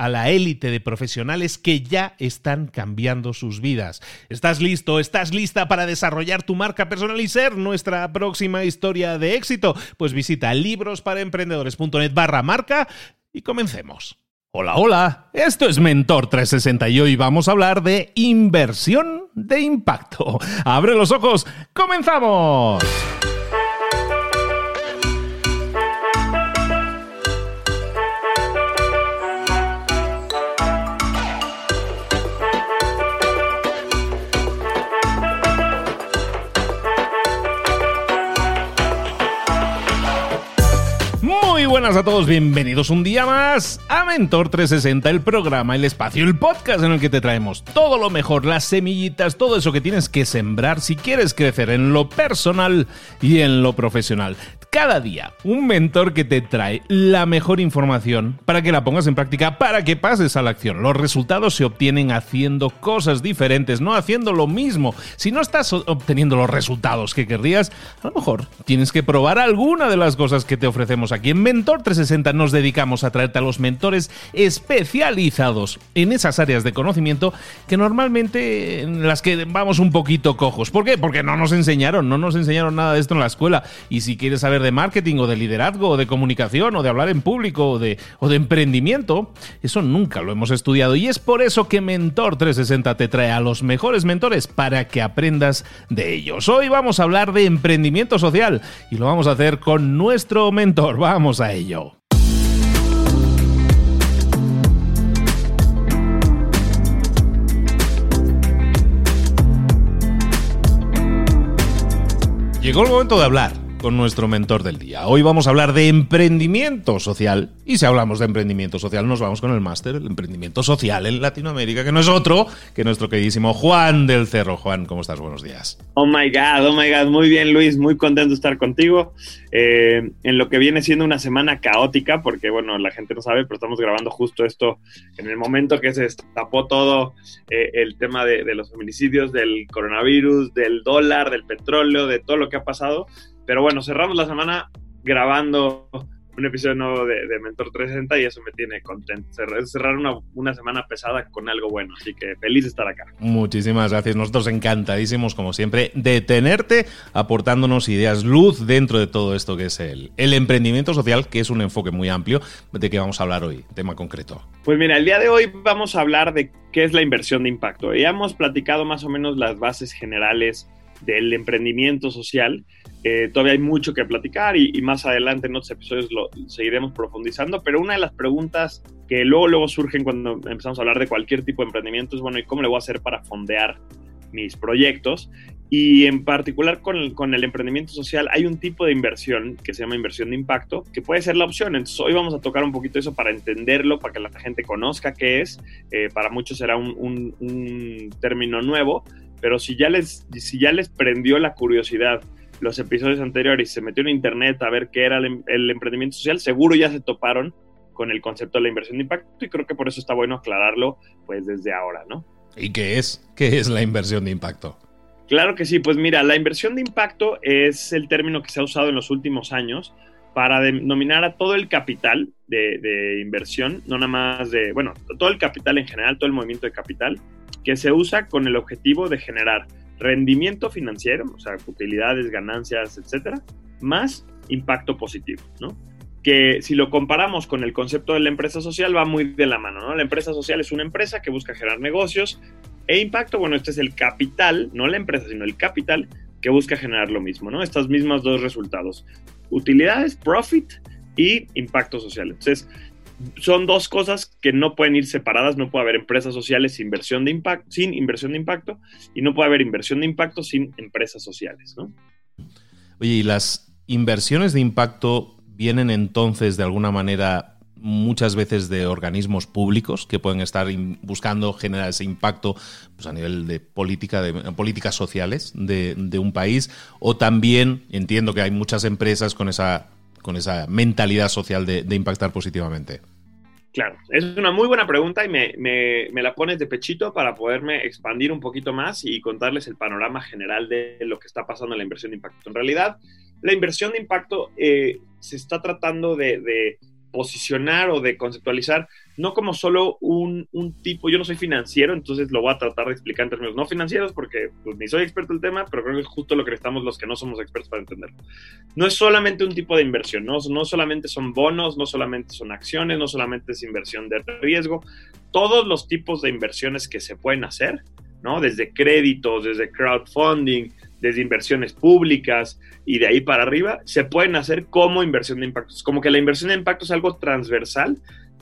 a la élite de profesionales que ya están cambiando sus vidas. ¿Estás listo? ¿Estás lista para desarrollar tu marca personal y ser nuestra próxima historia de éxito? Pues visita librosparaemprendedores.net barra marca y comencemos. Hola, hola, esto es Mentor 360 y hoy vamos a hablar de inversión de impacto. Abre los ojos, comenzamos. Buenas a todos, bienvenidos un día más a Mentor 360, el programa, el espacio, el podcast en el que te traemos todo lo mejor, las semillitas, todo eso que tienes que sembrar si quieres crecer en lo personal y en lo profesional cada día un mentor que te trae la mejor información para que la pongas en práctica, para que pases a la acción. Los resultados se obtienen haciendo cosas diferentes, no haciendo lo mismo. Si no estás obteniendo los resultados que querrías, a lo mejor tienes que probar alguna de las cosas que te ofrecemos aquí. En Mentor 360 nos dedicamos a traerte a los mentores especializados en esas áreas de conocimiento que normalmente en las que vamos un poquito cojos. ¿Por qué? Porque no nos enseñaron, no nos enseñaron nada de esto en la escuela. Y si quieres saber de marketing o de liderazgo o de comunicación o de hablar en público o de, o de emprendimiento, eso nunca lo hemos estudiado y es por eso que Mentor 360 te trae a los mejores mentores para que aprendas de ellos. Hoy vamos a hablar de emprendimiento social y lo vamos a hacer con nuestro mentor. Vamos a ello. Llegó el momento de hablar con nuestro mentor del día. Hoy vamos a hablar de emprendimiento social. Y si hablamos de emprendimiento social, nos vamos con el máster, el emprendimiento social en Latinoamérica, que no es otro que nuestro queridísimo Juan del Cerro. Juan, ¿cómo estás? Buenos días. Oh my God, oh my God. Muy bien, Luis. Muy contento de estar contigo. Eh, en lo que viene siendo una semana caótica, porque bueno, la gente no sabe, pero estamos grabando justo esto en el momento que se destapó todo eh, el tema de, de los feminicidios, del coronavirus, del dólar, del petróleo, de todo lo que ha pasado. Pero bueno, cerramos la semana grabando un episodio nuevo de, Mentor 360 y eso me tiene contento. Cerrar una, semana pesada con algo bueno, así que feliz de estar acá. Muchísimas gracias. Nosotros encantadísimos, como siempre, de tenerte aportándonos ideas, luz dentro de todo esto que es el, el emprendimiento social, que es un enfoque muy amplio de que vamos a hablar hoy, tema concreto. Pues mira, el día de hoy vamos a hablar de qué es la inversión de impacto. Ya hemos platicado más o menos las bases generales del emprendimiento social. Eh, todavía hay mucho que platicar y, más adelante en otros episodios lo seguiremos profundizando, pero una de las preguntas que luego, luego surgen cuando empezamos a hablar de cualquier tipo de emprendimiento es, bueno, ¿y cómo le voy a hacer para fondear mis proyectos? Y en particular con el, con el emprendimiento social hay un tipo de inversión que se llama inversión de impacto, que puede ser la opción. Entonces hoy vamos a tocar un poquito eso para entenderlo, para que la gente conozca qué es. Eh, para muchos será un, un, un término nuevo, pero si ya les, si ya les prendió la curiosidad los episodios anteriores y se metió en internet a ver qué era el, el emprendimiento social, seguro ya se toparon con el concepto de la inversión de impacto y creo que por eso está bueno aclararlo pues desde ahora, ¿no? ¿Y qué es? ¿Qué es la inversión de impacto? Claro que sí, pues mira, la inversión de impacto es el término que se ha usado en los últimos años para denominar a todo el capital de, inversión, no nada más de, bueno, todo el capital en general, todo el movimiento de capital, que se usa con el objetivo de generar rendimiento financiero, o sea, utilidades, ganancias, etcétera, más impacto positivo, ¿no? Que si lo comparamos con el concepto de la empresa social, va muy de la mano, ¿no? La empresa social es una empresa que busca generar negocios e impacto, bueno, este es el capital, no la empresa, sino el capital que busca generar lo mismo, ¿no? Estas mismas dos resultados, utilidades, profit y impacto social. Entonces, son dos cosas que no pueden ir separadas, no puede haber empresas sociales sin inversión de impacto, sin inversión de impacto y no puede haber inversión de impacto sin empresas sociales, ¿no? Oye, ¿y las inversiones de impacto vienen entonces de alguna manera muchas veces de organismos públicos que pueden estar buscando generar ese impacto pues, a nivel de política, de políticas sociales de, un país, o también entiendo que hay muchas empresas con esa, con esa mentalidad social de, impactar positivamente. Claro, es una muy buena pregunta y me, me, la pones de pechito para poderme expandir un poquito más y contarles el panorama general de lo que está pasando en la inversión de impacto. En realidad, la inversión de impacto eh, se está tratando de posicionar o de conceptualizar, no como solo un, tipo, yo no soy financiero, entonces lo voy a tratar de explicar en términos no financieros porque pues, ni soy experto en el tema, pero creo que es justo lo que estamos los que no somos expertos para entenderlo. No es solamente un tipo de inversión, no, no solamente son bonos, no solamente son acciones, no solamente es inversión de riesgo, todos los tipos de inversiones que se pueden hacer, ¿no? Desde créditos, desde crowdfunding, desde inversiones públicas y de ahí para arriba, se pueden hacer como inversión de impacto. Es como que la inversión de impacto es algo transversal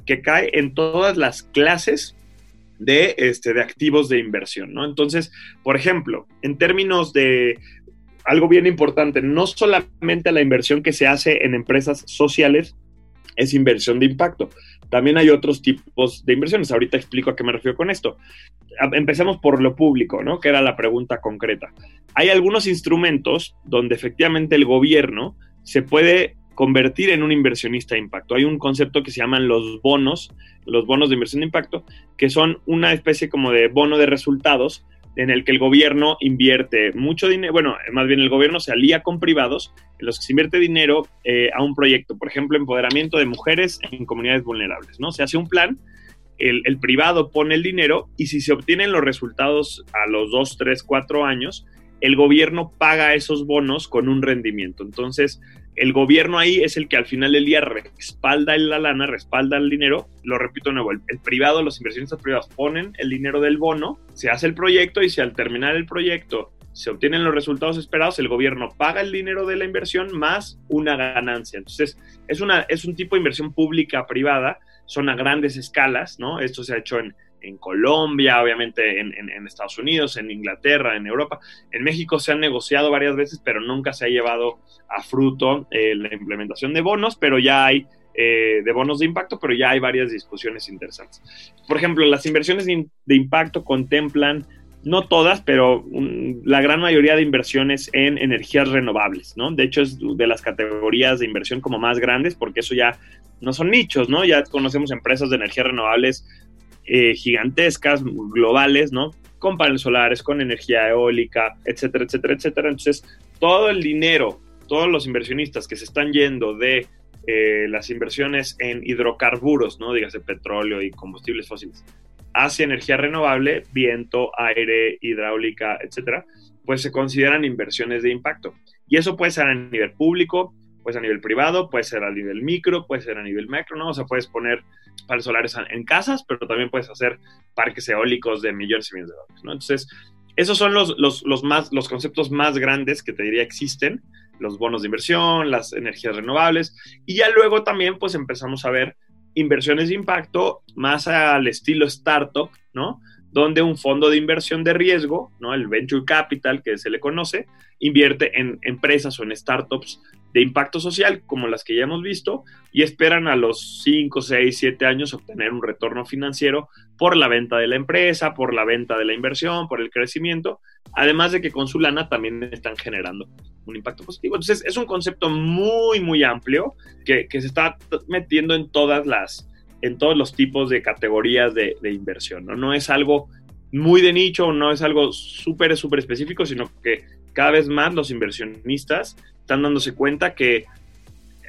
que cae en todas las clases de, este, de activos de inversión, ¿no? Entonces, por ejemplo, en términos de algo bien importante, no solamente la inversión que se hace en empresas sociales es inversión de impacto. También hay otros tipos de inversiones. Ahorita explico a qué me refiero con esto. Empecemos por lo público, ¿no? Que era la pregunta concreta. Hay algunos instrumentos donde efectivamente el gobierno se puede convertir en un inversionista de impacto. Hay un concepto que se llaman los bonos, los bonos de inversión de impacto, que son una especie como de bono de resultados en el que el gobierno invierte mucho dinero, bueno, más bien el gobierno se alía con privados en los que se invierte dinero eh, a un proyecto, por ejemplo, empoderamiento de mujeres en comunidades vulnerables, ¿no? Se hace un plan, el, el privado pone el dinero y si se obtienen los resultados a los dos, tres, cuatro años, el gobierno paga esos bonos con un rendimiento. Entonces, el gobierno ahí es el que al final del día respalda la lana, respalda el dinero. Lo repito de nuevo, el, privado, los inversionistas privados ponen el dinero del bono, se hace el proyecto y si al terminar el proyecto se obtienen los resultados esperados, el gobierno paga el dinero de la inversión más una ganancia. Entonces, es, una, es un tipo de inversión pública privada, son a grandes escalas, ¿no? Esto se ha hecho en, en Colombia, obviamente en, Estados Unidos, en Inglaterra, en Europa. En México se han negociado varias veces, pero nunca se ha llevado a fruto eh, la implementación de bonos, pero ya hay eh, de bonos de impacto, pero ya hay varias discusiones interesantes. Por ejemplo, las inversiones de impacto contemplan no todas, pero la gran mayoría de inversiones en energías renovables, ¿no? De hecho, es de las categorías de inversión como más grandes, porque eso ya no son nichos, ¿no? Ya conocemos empresas de energías renovables eh, gigantescas, globales, ¿no? Con paneles solares, con energía eólica, etcétera, etcétera, etcétera. Entonces, todo el dinero, todos los inversionistas que se están yendo de eh, las inversiones en hidrocarburos, ¿no? Dígase petróleo y combustibles fósiles, hacia energía renovable, viento, aire, hidráulica, etcétera, pues se consideran inversiones de impacto. Y eso puede ser a nivel público, puede ser a nivel privado, puede ser a nivel micro, puede ser a nivel macro, ¿no? O sea, puedes poner paneles solares en casas, pero también puedes hacer parques eólicos de millones y millones de dólares, ¿no? Entonces, esos son los, los, los, más, los conceptos más grandes que te diría existen, los bonos de inversión, las energías renovables, y ya luego también pues empezamos a ver inversiones de impacto más al estilo startup, ¿no? Donde un fondo de inversión de riesgo, ¿no? el venture capital que se le conoce, invierte en empresas o en startups de impacto social como las que ya hemos visto y esperan a los 5, 6, 7 años obtener un retorno financiero por la venta de la empresa, por la venta de la inversión, por el crecimiento, además de que con su lana también están generando un impacto positivo. Entonces es un concepto muy, muy amplio que, se está metiendo en todas las, en todos los tipos de categorías de, inversión, ¿no? No es algo muy de nicho, no es algo súper, súper específico, sino que cada vez más los inversionistas están dándose cuenta que,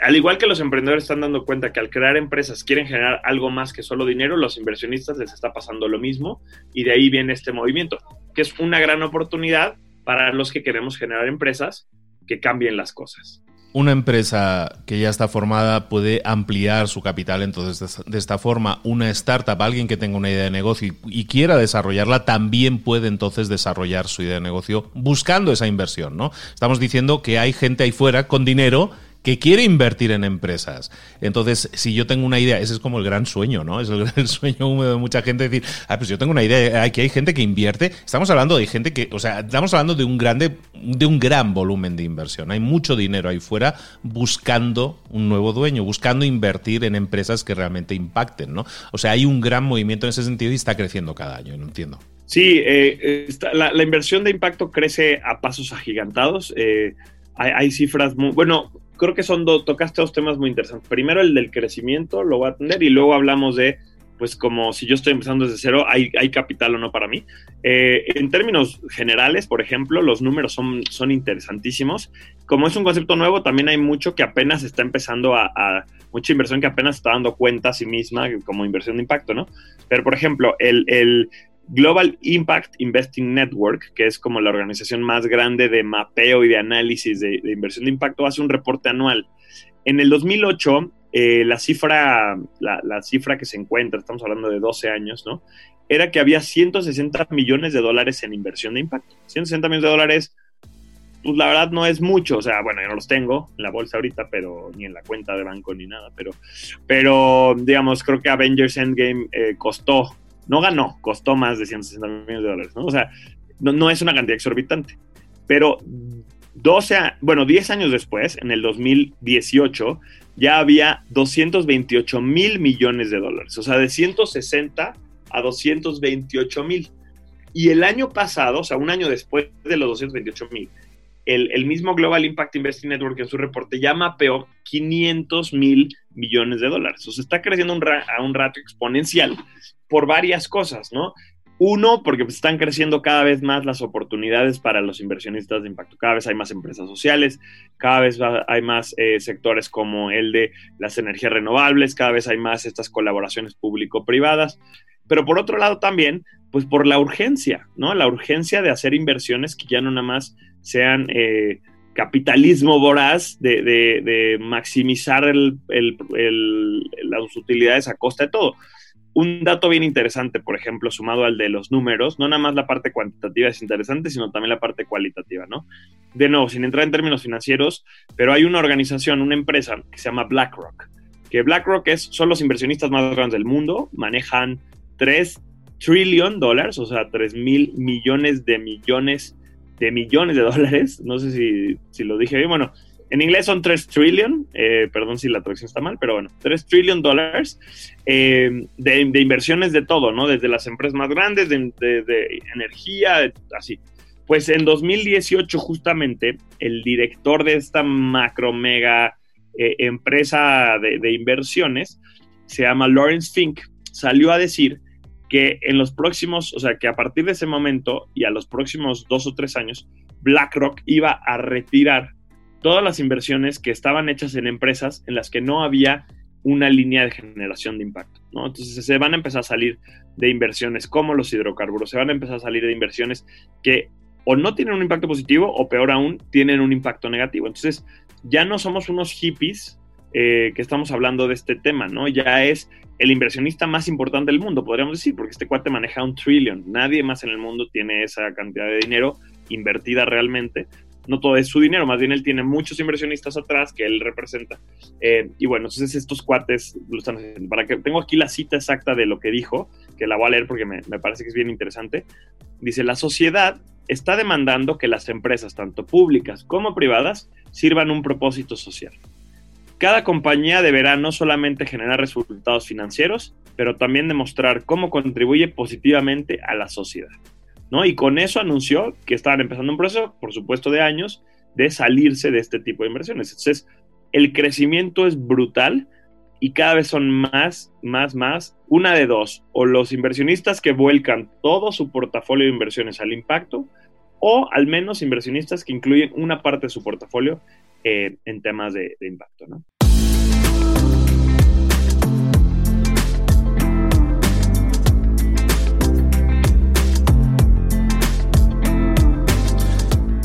al igual que los emprendedores están dando cuenta que al crear empresas quieren generar algo más que solo dinero, los inversionistas les está pasando lo mismo y de ahí viene este movimiento, que es una gran oportunidad para los que queremos generar empresas que cambien las cosas una empresa que ya está formada puede ampliar su capital, entonces de esta forma una startup, alguien que tenga una idea de negocio y, quiera desarrollarla, también puede entonces desarrollar su idea de negocio buscando esa inversión, ¿no? Estamos diciendo que hay gente ahí fuera con dinero que quiere invertir en empresas. Entonces, si yo tengo una idea, ese es como el gran sueño, ¿no? Es el gran sueño húmedo de mucha gente decir, ah, pues yo tengo una idea, aquí hay gente que invierte. Estamos hablando de gente que, o sea, estamos hablando de un grande, de un gran volumen de inversión. Hay mucho dinero ahí fuera buscando un nuevo dueño, buscando invertir en empresas que realmente impacten, ¿no? O sea, hay un gran movimiento en ese sentido y está creciendo cada año, no entiendo. Sí, eh, la, inversión de impacto crece a pasos agigantados. Eh, hay, hay, cifras muy, bueno, creo que son dos, tocaste dos temas muy interesantes. Primero el del crecimiento, lo voy a atender, y luego hablamos de, pues como si yo estoy empezando desde cero, ¿hay, hay capital o no para mí? Eh, en términos generales, por ejemplo, los números son, son interesantísimos. Como es un concepto nuevo, también hay mucho que apenas está empezando a, mucha inversión que apenas está dando cuenta a sí misma como inversión de impacto, ¿no? Pero, por ejemplo, el Global Impact Investing Network, que es como la organización más grande de mapeo y de análisis de, inversión de impacto, hace un reporte anual. En el 2008, eh, la, cifra, la, cifra que se encuentra, estamos hablando de 12 años, ¿no? Era que había 160 millones de dólares en inversión de impacto. 160 millones de dólares, pues la verdad no es mucho, o sea, bueno, yo no los tengo en la bolsa ahorita, pero ni en la cuenta de banco ni nada, pero, pero digamos, creo que Avengers Endgame eh, costó no ganó, costó más de 160 millones de dólares, ¿no? O sea, no, es una cantidad exorbitante. Pero 12, bueno, 10 años después, en el 2018, ya había 228 mil millones de dólares. O sea, de 160 a 228 mil. Y el año pasado, o sea, un año después de los 228 mil, el, mismo Global Impact Investing Network en su reporte ya mapeó 500 mil millones de dólares. O sea, está creciendo a un ratio exponencial por varias cosas, ¿no? Uno, porque pues, están creciendo cada vez más las oportunidades para los inversionistas de impacto. Cada vez hay más empresas sociales, cada vez hay más eh, sectores como el de las energías renovables, cada vez hay más estas colaboraciones público-privadas. Pero por otro lado también, pues por la urgencia, ¿no? La urgencia de hacer inversiones que ya no nada más sean eh, capitalismo voraz de, maximizar las utilidades a costa de todo un dato bien interesante, por ejemplo, sumado al de los números, no nada más la parte cuantitativa es interesante, sino también la parte cualitativa, ¿no? De nuevo, sin entrar en términos financieros, pero hay una organización, una empresa que se llama BlackRock, que BlackRock es, son los inversionistas más grandes del mundo, manejan 3 trillion dólares, o sea, 3 mil millones de millones de millones de dólares, no sé si, si lo dije bien, bueno, en inglés son 3 trillion, eh, perdón si la traducción está mal, pero bueno, 3 trillion dólares eh, de, inversiones de todo, ¿no? Desde las empresas más grandes, de, energía, así. Pues en 2018 justamente el director de esta macro mega eh, empresa de, inversiones, se llama Lawrence Fink, salió a decir que en los próximos, o sea, que a partir de ese momento y a los próximos dos o tres años, BlackRock iba a retirar todas las inversiones que estaban hechas en empresas en las que no había una línea de generación de impacto. ¿no? Entonces se van a empezar a salir de inversiones como los hidrocarburos, se van a empezar a salir de inversiones que o no tienen un impacto positivo o peor aún, tienen un impacto negativo. Entonces ya no somos unos hippies eh, que estamos hablando de este tema, ¿no? Ya es el inversionista más importante del mundo, podríamos decir, porque este cuate maneja un trillón. Nadie más en el mundo tiene esa cantidad de dinero invertida realmente no todo es su dinero, más bien él tiene muchos inversionistas atrás que él representa. Eh, y bueno, entonces estos cuates lo están haciendo. Para que tengo aquí la cita exacta de lo que dijo, que la voy a leer porque me, me parece que es bien interesante. Dice, la sociedad está demandando que las empresas, tanto públicas como privadas, sirvan un propósito social. Cada compañía deberá no solamente generar resultados financieros, pero también demostrar cómo contribuye positivamente a la sociedad. ¿no? Y con eso anunció que estaban empezando un proceso, por supuesto, de años, de salirse de este tipo de inversiones. Entonces, el crecimiento es brutal y cada vez son más, más, más. Una de dos, o los inversionistas que vuelcan todo su portafolio de inversiones al impacto, o al menos inversionistas que incluyen una parte de su portafolio eh, en temas de, de impacto. ¿no?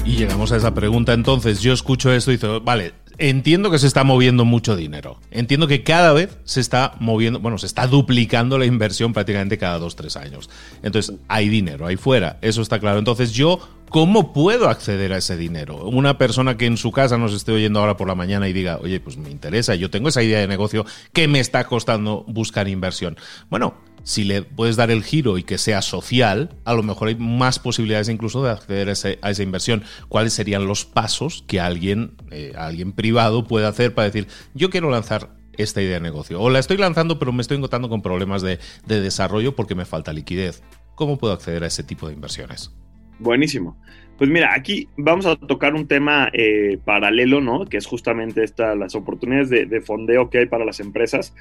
Y llegamos a esa pregunta entonces, yo escucho esto y digo, vale, entiendo que se está moviendo mucho dinero. Entiendo que cada vez se está moviendo, bueno, se está duplicando la inversión prácticamente cada dos, tres años. Entonces, hay dinero ahí fuera, eso está claro. Entonces, yo, ¿cómo puedo acceder a ese dinero? Una persona que en su casa nos esté oyendo ahora por la mañana y diga, oye, pues me interesa, yo tengo esa idea de negocio que me está costando buscar inversión. Bueno, si le puedes dar el giro y que sea social, a lo mejor hay más posibilidades incluso de acceder a, esa inversión. ¿Cuáles serían los pasos que alguien, eh, alguien privado puede hacer para decir, yo quiero lanzar esta idea de negocio? O la estoy lanzando, pero me estoy encontrando con problemas de, desarrollo porque me falta liquidez. ¿Cómo puedo acceder a ese tipo de inversiones? Buenísimo. Pues mira, aquí vamos a tocar un tema eh, paralelo, ¿no? Que es justamente esta, las oportunidades de, de, fondeo que hay para las empresas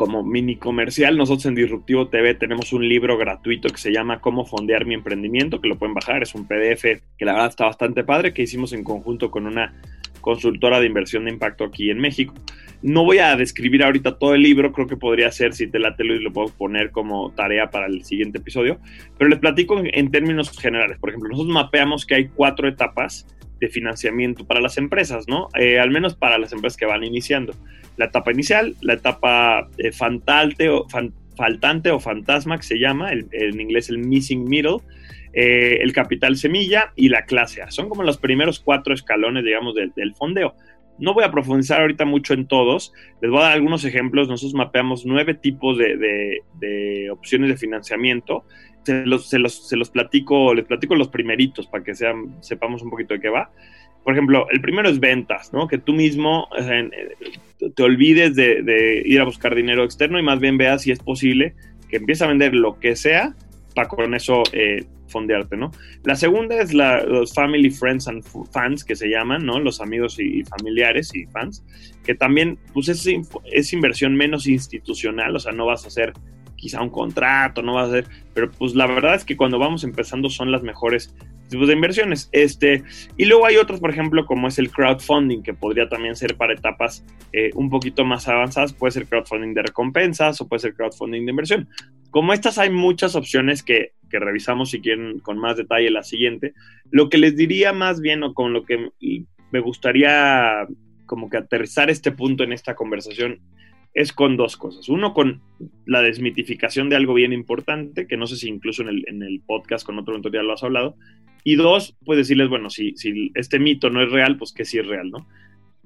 como mini comercial, nosotros en Disruptivo TV tenemos un libro gratuito que se llama Cómo fondear mi emprendimiento, que lo pueden bajar, es un PDF que la verdad está bastante padre, que hicimos en conjunto con una consultora de inversión de impacto aquí en México. No voy a describir ahorita todo el libro, creo que podría ser, si te la telo y lo puedo poner como tarea para el siguiente episodio, pero les platico en, términos generales. Por ejemplo, nosotros mapeamos que hay cuatro etapas de financiamiento para las empresas, ¿no? Eh, al menos para las empresas que van iniciando. La etapa inicial, la etapa eh, o, faltante o fantasma, que se llama, en inglés el missing middle, eh, el capital semilla y la clase A. Son como los primeros cuatro escalones, digamos, del, fondeo. No voy a profundizar ahorita mucho en todos, les voy a dar algunos ejemplos. Nosotros mapeamos nueve tipos de, de opciones de financiamiento se los, se los, platico, les platico los primeritos para que sean, sepamos un poquito de qué va. Por ejemplo, el primero es ventas, ¿no? Que tú mismo te olvides de, ir a buscar dinero externo y más bien veas si es posible que empieces a vender lo que sea con eso eh, fondearte, ¿no? La segunda es la, los family, friends and fans que se llaman, ¿no? Los amigos y, familiares y fans, que también, pues es, es inversión menos institucional, o sea, no vas a hacer quizá un contrato, no va a ser, pero pues la verdad es que cuando vamos empezando son las mejores tipos de inversiones. Este, y luego hay otros, por ejemplo, como es el crowdfunding, que podría también ser para etapas eh, un poquito más avanzadas, puede ser crowdfunding de recompensas o puede ser crowdfunding de inversión. Como estas hay muchas opciones que, que revisamos si quieren con más detalle la siguiente, lo que les diría más bien o con lo que me gustaría como que aterrizar este punto en esta conversación es con dos cosas. Uno, con la desmitificación de algo bien importante, que no sé si incluso en el, en el podcast con otro mentor ya lo has hablado. Y dos, pues decirles, bueno, si, si este mito no es real, pues que sí es real, ¿no?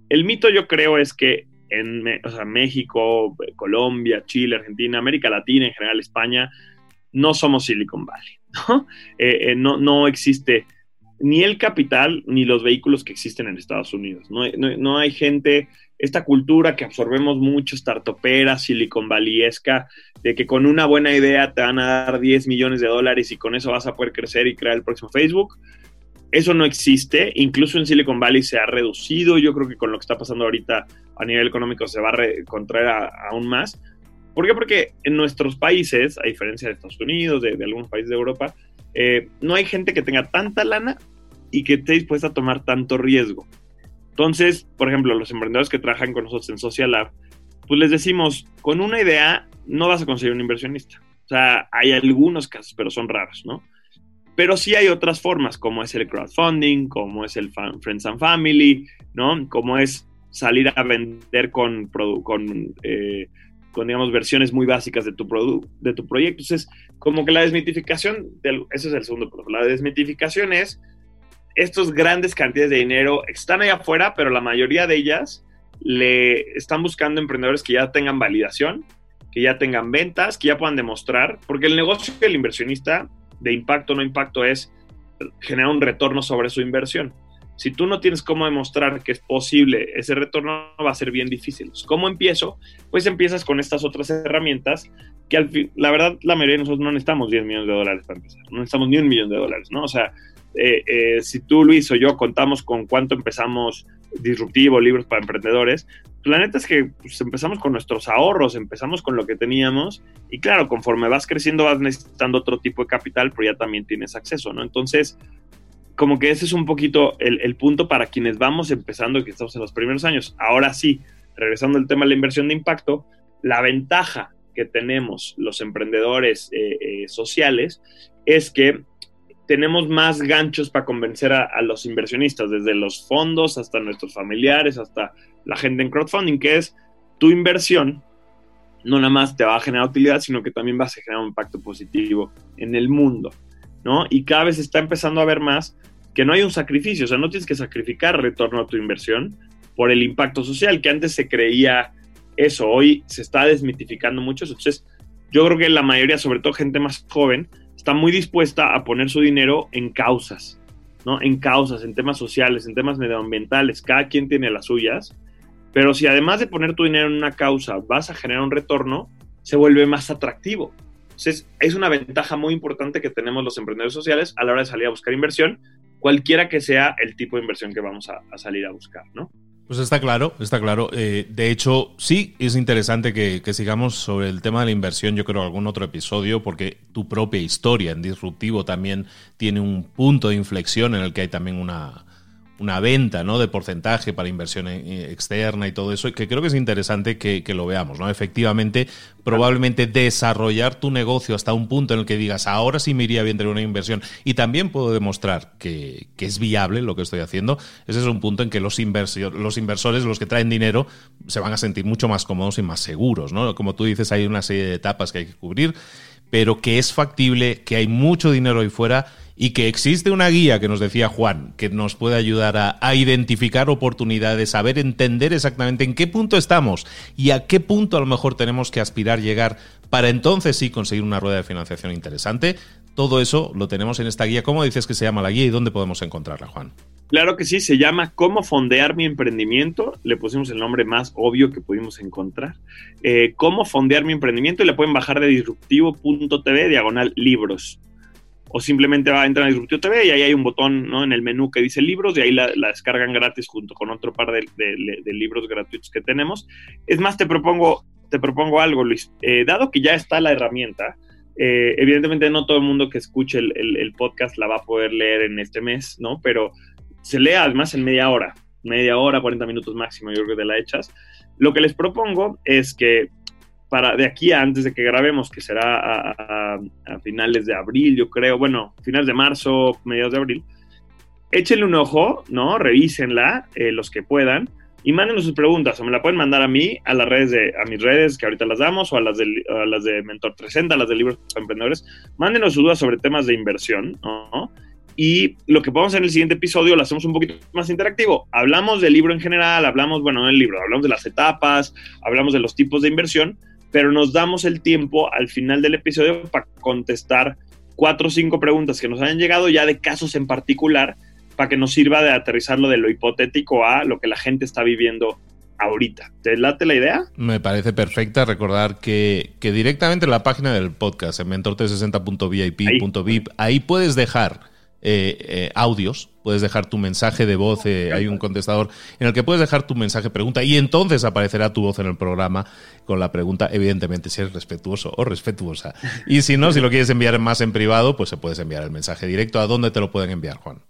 El mito yo creo es que en México, Colombia, Chile, Argentina, América Latina, en general España, no somos Silicon Valley, ¿no? Eh, eh, no, no existe ni el capital ni los vehículos que existen en Estados Unidos. No, no hay gente esta cultura que absorbemos mucho, startupera, Silicon Valleyesca, de que con una buena idea te van a dar 10 millones de dólares y con eso vas a poder crecer y crear el próximo Facebook. Eso no existe, incluso en Silicon Valley se ha reducido, yo creo que con lo que está pasando ahorita a nivel económico se va a contraer aún más. ¿Por qué? Porque en nuestros países, a diferencia de Estados Unidos, de, algunos países de Europa, eh, no hay gente que tenga tanta lana y que esté dispuesta a tomar tanto riesgo. Entonces, por ejemplo, los emprendedores que trabajan con nosotros en Social Lab, pues les decimos, con una idea no vas a conseguir un inversionista. O sea, hay algunos casos, pero son raros, ¿no? Pero sí hay otras formas, como es el crowdfunding, como es el Friends and Family, ¿no? Como es salir a vender con, con, eh, con digamos, versiones muy básicas de tu, de tu proyecto. Entonces, como que la desmitificación, del, ese es el segundo punto, la desmitificación es estos grandes cantidades de dinero están ahí afuera, pero la mayoría de ellas le están buscando emprendedores que ya tengan validación, que ya tengan ventas, que ya puedan demostrar, porque el negocio del inversionista de impacto no impacto es generar un retorno sobre su inversión. Si tú no tienes cómo demostrar que es posible ese retorno, va a ser bien difícil. ¿Cómo empiezo? Pues empiezas con estas otras herramientas que al fin, la verdad, la mayoría de nosotros no necesitamos 10 millones de dólares para empezar. No necesitamos ni un millón de dólares, ¿no? O sea, eh, eh, si tú, Luis o yo contamos con cuánto empezamos disruptivo, libros para emprendedores, pues la neta es que pues, empezamos con nuestros ahorros, empezamos con lo que teníamos y claro, conforme vas creciendo vas necesitando otro tipo de capital, pero ya también tienes acceso, ¿no? Entonces, como que ese es un poquito el, punto para quienes vamos empezando que estamos en los primeros años. Ahora sí, regresando al tema de la inversión de impacto, la ventaja que tenemos los emprendedores eh, sociales es que tenemos más ganchos para convencer a, los inversionistas, desde los fondos hasta nuestros familiares, hasta la gente en crowdfunding, que es tu inversión, no nada más te va a generar utilidad, sino que también vas a generar un impacto positivo en el mundo, ¿no? Y cada vez está empezando a ver más que no hay un sacrificio, o sea, no tienes que sacrificar retorno a tu inversión por el impacto social, que antes se creía eso, hoy se está desmitificando mucho, entonces yo creo que la mayoría, sobre todo gente más joven, está muy dispuesta a poner su dinero en causas, ¿no? En causas, en temas sociales, en temas medioambientales, cada quien tiene las suyas, pero si además de poner tu dinero en una causa vas a generar un retorno, se vuelve más atractivo. Entonces, es una ventaja muy importante que tenemos los emprendedores sociales a la hora de salir a buscar inversión, cualquiera que sea el tipo de inversión que vamos a, a salir a buscar, ¿no? Pues está claro, está claro. Eh, de hecho, sí es interesante que, que, sigamos sobre el tema de la inversión, yo creo, algún otro episodio, porque tu propia historia en Disruptivo también tiene un punto de inflexión en el que hay también una, una venta ¿no? de porcentaje para inversión e, externa y todo eso, que creo que es interesante que, lo veamos. ¿no? Efectivamente, probablemente desarrollar tu negocio hasta un punto en el que digas, ahora sí me iría bien tener una inversión y también puedo demostrar que, es viable lo que estoy haciendo, ese es un punto en que los, los inversores, los que traen dinero, se van a sentir mucho más cómodos y más seguros. ¿no? Como tú dices, hay una serie de etapas que hay que cubrir, pero que es factible, que hay mucho dinero ahí fuera y que existe una guía que nos decía Juan, que nos puede ayudar a, identificar oportunidades, saber entender exactamente en qué punto estamos y a qué punto a lo mejor tenemos que aspirar llegar para entonces sí conseguir una rueda de financiación interesante. Todo eso lo tenemos en esta guía. ¿Cómo dices que se llama la guía y dónde podemos encontrarla, Juan? Claro que sí, se llama Cómo fondear mi emprendimiento. Le pusimos el nombre más obvio que pudimos encontrar. Eh, Cómo fondear mi emprendimiento y la pueden bajar de disruptivo.tv diagonal libros o simplemente va a entrar a Disruptivo TV y ahí hay un botón ¿no? en el menú que dice libros y ahí la, descargan gratis junto con otro par de, libros gratuitos que tenemos. Es más, te propongo, te propongo algo, Luis. Eh, dado que ya está la herramienta, eh, evidentemente no todo el mundo que escuche el, podcast la va a poder leer en este mes, ¿no? Pero se lee además en media hora, media hora, 40 minutos máximo, yo creo que te la echas. Lo que les propongo es que para de aquí a antes de que grabemos, que será a, finales de abril, yo creo, bueno, finales de marzo, mediados de abril, échenle un ojo, ¿no? Revísenla, eh, los que puedan, y mándenos sus preguntas, o me la pueden mandar a mí, a las redes de, a mis redes, que ahorita las damos, o a las de, las de Mentor 360, a las de Libros para Emprendedores. Mándenos sus dudas sobre temas de inversión, ¿no? Y lo que podemos hacer en el siguiente episodio lo hacemos un poquito más interactivo. Hablamos del libro en general, hablamos, bueno, no del libro, hablamos de las etapas, hablamos de los tipos de inversión, pero nos damos el tiempo al final del episodio para contestar cuatro o cinco preguntas que nos hayan llegado ya de casos en particular para que nos sirva de aterrizarlo de lo hipotético a lo que la gente está viviendo ahorita. ¿Te late la idea? Me parece perfecta. Recordar que, que directamente en la página del podcast, en mentor360.vip.vip, ahí puedes dejar eh, eh, audios, puedes dejar tu mensaje de voz, eh, hay un contestador en el que puedes dejar tu mensaje pregunta y entonces aparecerá tu voz en el programa con la pregunta, evidentemente si eres respetuoso o respetuosa. Y si no, si lo quieres enviar más en privado, pues se puedes enviar el mensaje directo. ¿A dónde te lo pueden enviar, Juan?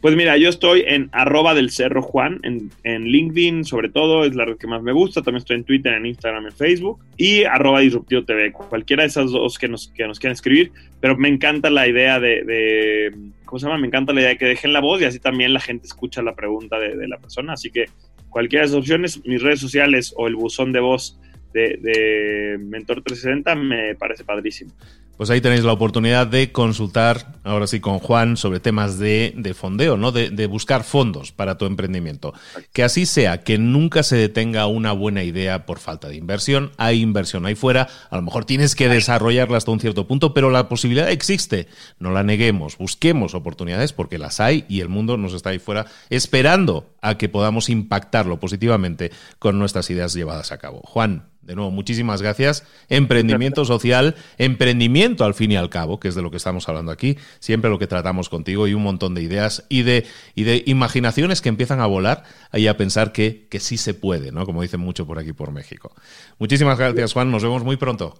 Pues mira, yo estoy en arroba del Cerro Juan, en, LinkedIn sobre todo, es la red que más me gusta. También estoy en Twitter, en Instagram, en Facebook y arroba Disruptivo TV. Cualquiera de esas dos que nos, que nos quieran escribir, pero me encanta la idea de, ¿cómo se llama? Me encanta la idea de que dejen la voz y así también la gente escucha la pregunta de, la persona. Así que cualquiera de esas opciones, mis redes sociales o el buzón de voz de, de Mentor 360 me parece padrísimo. Pues ahí tenéis la oportunidad de consultar, ahora sí, con Juan sobre temas de, fondeo, ¿no? De, de, buscar fondos para tu emprendimiento. Que así sea, que nunca se detenga una buena idea por falta de inversión. Hay inversión ahí fuera, a lo mejor tienes que desarrollarla hasta un cierto punto, pero la posibilidad existe. No la neguemos, busquemos oportunidades porque las hay y el mundo nos está ahí fuera esperando a que podamos impactarlo positivamente con nuestras ideas llevadas a cabo. Juan, de nuevo, muchísimas gracias. Emprendimiento social, emprendimiento al fin y al cabo, que es de lo que estamos hablando aquí, siempre lo que tratamos contigo y un montón de ideas y de, y de imaginaciones que empiezan a volar y a pensar que, que sí se puede, ¿no? Como dicen mucho por aquí por México. Muchísimas gracias, Juan. Nos vemos muy pronto.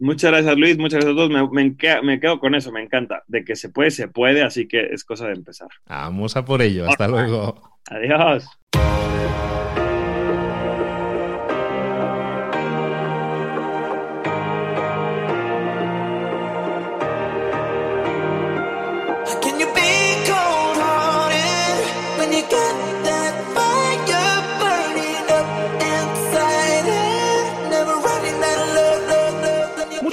Muchas gracias, Luis. Muchas gracias a todos. Me, me, quedo con eso, me encanta. De que se puede, se puede, así que es cosa de empezar. Vamos a por ello. Hasta luego. Adiós.